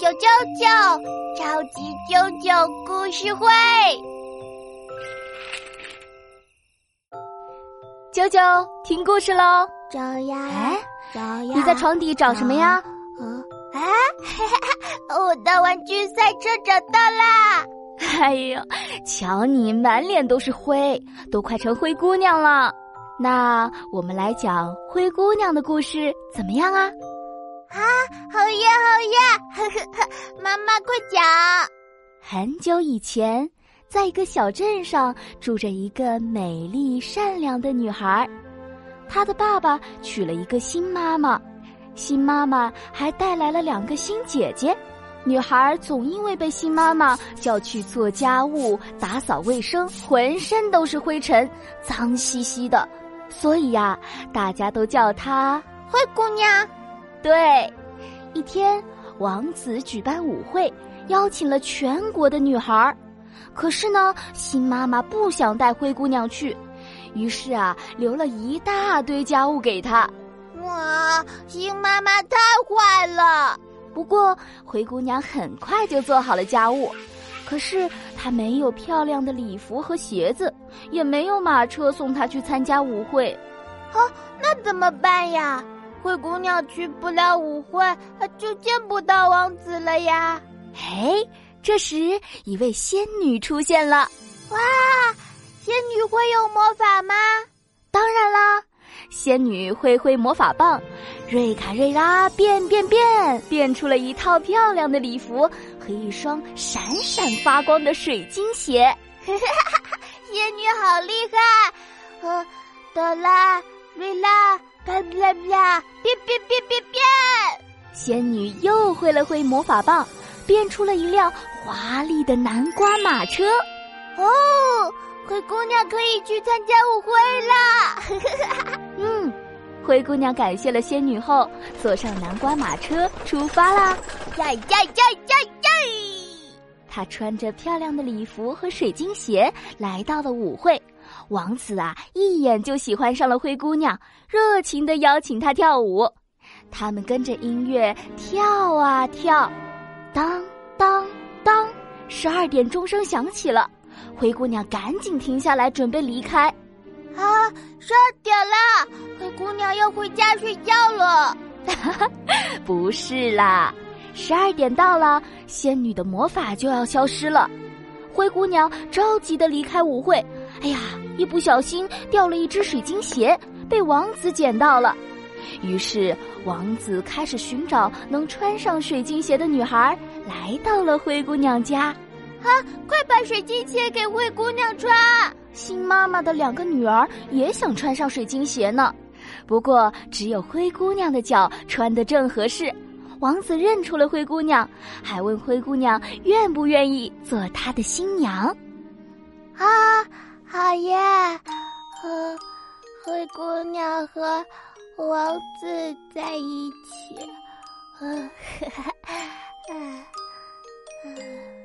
啾啾啾！超级啾啾故事会，啾啾听故事喽！找呀，哎，找呀！你在床底找什么呀？嗯，啊，我的玩具赛车找到啦！哎呦，瞧你满脸都是灰，都快成灰姑娘了。那我们来讲灰姑娘的故事怎么样啊？啊，好耶好耶！呵呵呵，妈妈快讲。很久以前，在一个小镇上，住着一个美丽善良的女孩。她的爸爸娶了一个新妈妈，新妈妈还带来了两个新姐姐。女孩总因为被新妈妈叫去做家务、打扫卫生，浑身都是灰尘，脏兮兮的。所以呀，大家都叫她灰姑娘。对，一天，王子举办舞会，邀请了全国的女孩儿可是呢，新妈妈不想带灰姑娘去，于是啊，留了一大堆家务给她。哇，新妈妈太坏了！不过，灰姑娘很快就做好了家务。可是她没有漂亮的礼服和鞋子，也没有马车送她去参加舞会。啊，那怎么办呀？灰姑娘去不了舞会，就见不到王子了呀。嘿，这时一位仙女出现了。哇，仙女会有魔法吗？当然啦，仙女挥挥魔法棒，瑞卡瑞拉变变变，变出了一套漂亮的礼服。和一双闪闪发光的水晶鞋，仙女好厉害！呃，哆啦瑞拉，啪啪啪，变变变变变！仙女又挥了挥魔法棒，变出了一辆华丽的南瓜马车。哦，灰姑娘可以去参加舞会啦！嗯，灰姑娘感谢了仙女后，坐上南瓜马车出发啦！呀呀呀呀呀！她穿着漂亮的礼服和水晶鞋来到了舞会，王子啊一眼就喜欢上了灰姑娘，热情的邀请她跳舞。他们跟着音乐跳啊跳，当当当，十二点钟声响起了，灰姑娘赶紧停下来准备离开。啊，十二点啦，灰姑娘要回家睡觉了。不是啦。十二点到了，仙女的魔法就要消失了。灰姑娘着急的离开舞会，哎呀，一不小心掉了一只水晶鞋，被王子捡到了。于是王子开始寻找能穿上水晶鞋的女孩，来到了灰姑娘家。啊，快把水晶鞋给灰姑娘穿！新妈妈的两个女儿也想穿上水晶鞋呢，不过只有灰姑娘的脚穿得正合适。王子认出了灰姑娘，还问灰姑娘愿不愿意做他的新娘。啊，好耶！和灰姑娘和王子在一起，嗯，嗯。